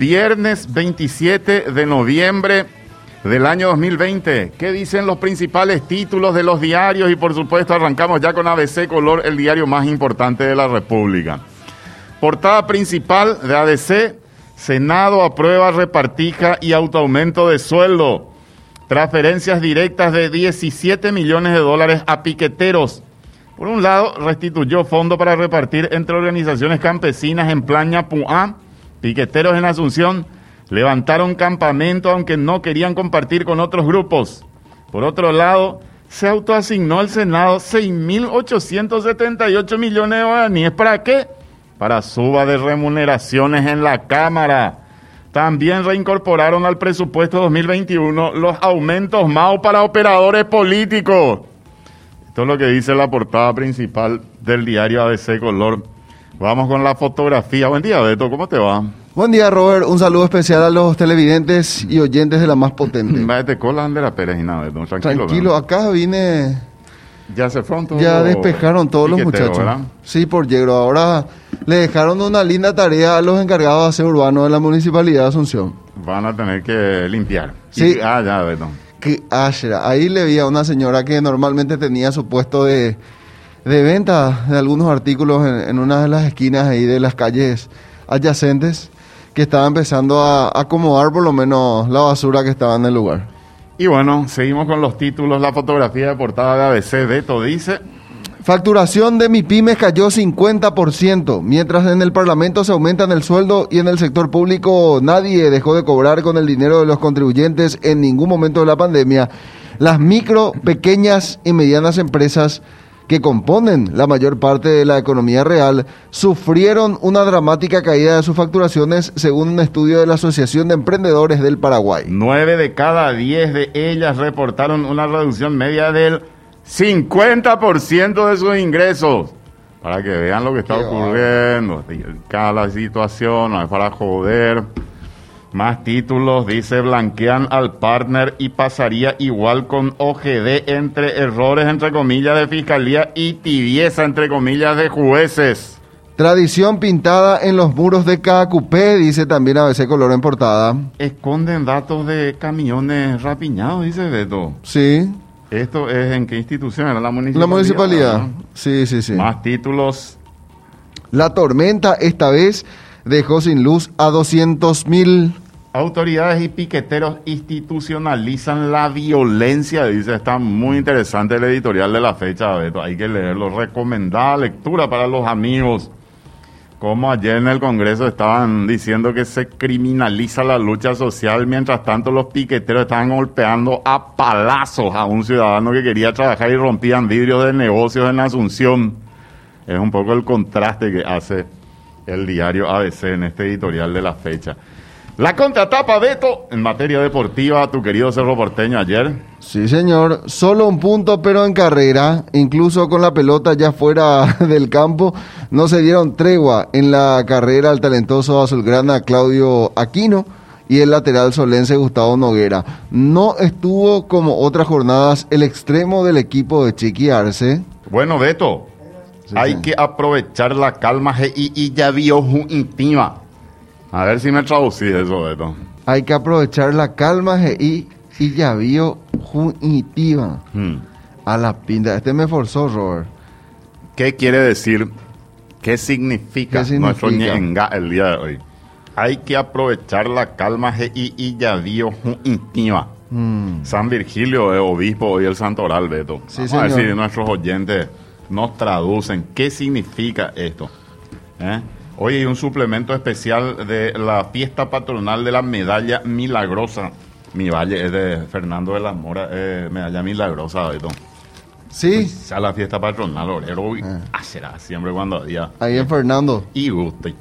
viernes 27 de noviembre del año 2020. ¿Qué dicen los principales títulos de los diarios? Y por supuesto arrancamos ya con ABC Color, el diario más importante de la República. Portada principal de ABC, Senado aprueba repartija y autoaumento de sueldo. Transferencias directas de 17 millones de dólares a piqueteros. Por un lado, restituyó fondo para repartir entre organizaciones campesinas en Plaña Puá. Piqueteros en Asunción levantaron campamento aunque no querían compartir con otros grupos. Por otro lado, se autoasignó al Senado 6.878 millones de guaraníes. ¿Para qué? Para suba de remuneraciones en la Cámara. También reincorporaron al presupuesto 2021 los aumentos MAU para operadores políticos. Esto es lo que dice la portada principal del diario ABC Color. Vamos con la fotografía. Buen día, Beto. ¿Cómo te va? Buen día, Robert. Un saludo especial a los televidentes y oyentes de la más potente. Vete con la bandera Pérez y nada, Beto. Tranquilo. Tranquilo, acá vine. Ya se fueron todos Ya despejaron todos los muchachos. ¿verdad? Sí, por Yegro. Ahora le dejaron una linda tarea a los encargados de aseo urbano de la municipalidad de Asunción. Van a tener que limpiar. Sí. Y- ah, ya, Beto. Que ashra. Ahí le vi a una señora que normalmente tenía su puesto de, de venta de algunos artículos en, en una de las esquinas ahí de las calles adyacentes que estaba empezando a acomodar por lo menos la basura que estaba en el lugar. Y bueno, seguimos con los títulos. La fotografía de portada de ABC. Beto dice... Facturación de MIPIMES cayó 50%, mientras en el Parlamento se aumentan el sueldo y en el sector público nadie dejó de cobrar con el dinero de los contribuyentes en ningún momento de la pandemia. Las micro, pequeñas y medianas empresas que componen la mayor parte de la economía real sufrieron una dramática caída de sus facturaciones según un estudio de la Asociación de Emprendedores del Paraguay. Nueve de cada diez de ellas reportaron una reducción media del 50% de sus ingresos. Para que vean lo que está ocurriendo. Cada situación, no es para joder. Más títulos, dice, blanquean al partner y pasaría igual con OGD entre errores, entre comillas, de fiscalía y tibieza, entre comillas, de jueces. Tradición pintada en los muros de Cacupé, dice también ABC Color en portada. Esconden datos de camiones rapiñados, dice Beto. Sí, ¿Esto es en qué institución? ¿Era la municipalidad? la municipalidad. ¿no? Sí, sí, sí. Más títulos. La tormenta esta vez dejó sin luz a 200 mil. Autoridades y piqueteros institucionalizan la violencia, dice. Está muy interesante el editorial de la fecha, Beto. Hay que leerlo. Recomendada lectura para los amigos. Como ayer en el Congreso estaban diciendo que se criminaliza la lucha social, mientras tanto los piqueteros estaban golpeando a palazos a un ciudadano que quería trabajar y rompían vidrios de negocios en Asunción. Es un poco el contraste que hace el diario ABC en este editorial de la fecha. La contratapa, Beto, en materia deportiva, tu querido Cerro Porteño ayer. Sí, señor. Solo un punto, pero en carrera, incluso con la pelota ya fuera del campo, no se dieron tregua en la carrera al talentoso azulgrana Claudio Aquino y el lateral solense Gustavo Noguera. No estuvo como otras jornadas el extremo del equipo de Chiqui Arce. Bueno, Beto, Sí, hay sí. que aprovechar la calma y, y ya vio íntima. A ver si me traducí eso, Beto. Hay que aprovechar la calma y, y ya vio junitiva Hmm. a la pinta. Este me forzó, Robert. ¿Qué quiere decir? ¿Qué significa, ¿Qué significa? nuestro ñenga el día de hoy? Hay que aprovechar la calma y, y ya vio ju- íntima. Mm. San Virgilio es obispo hoy el santoral, Beto. Sí, Vamos a ver señor. si nuestros oyentes nos traducen qué significa esto. ¿Eh? Hoy hay un suplemento especial de la fiesta patronal de la medalla milagrosa. Mi valle es de Fernando de la Mora, eh, medalla milagrosa, Beto. Sí, Ya la fiesta patronal, obrero, uy, Ah. ah, será siempre cuando había ahí en Fernando. y gusto y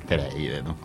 Beto.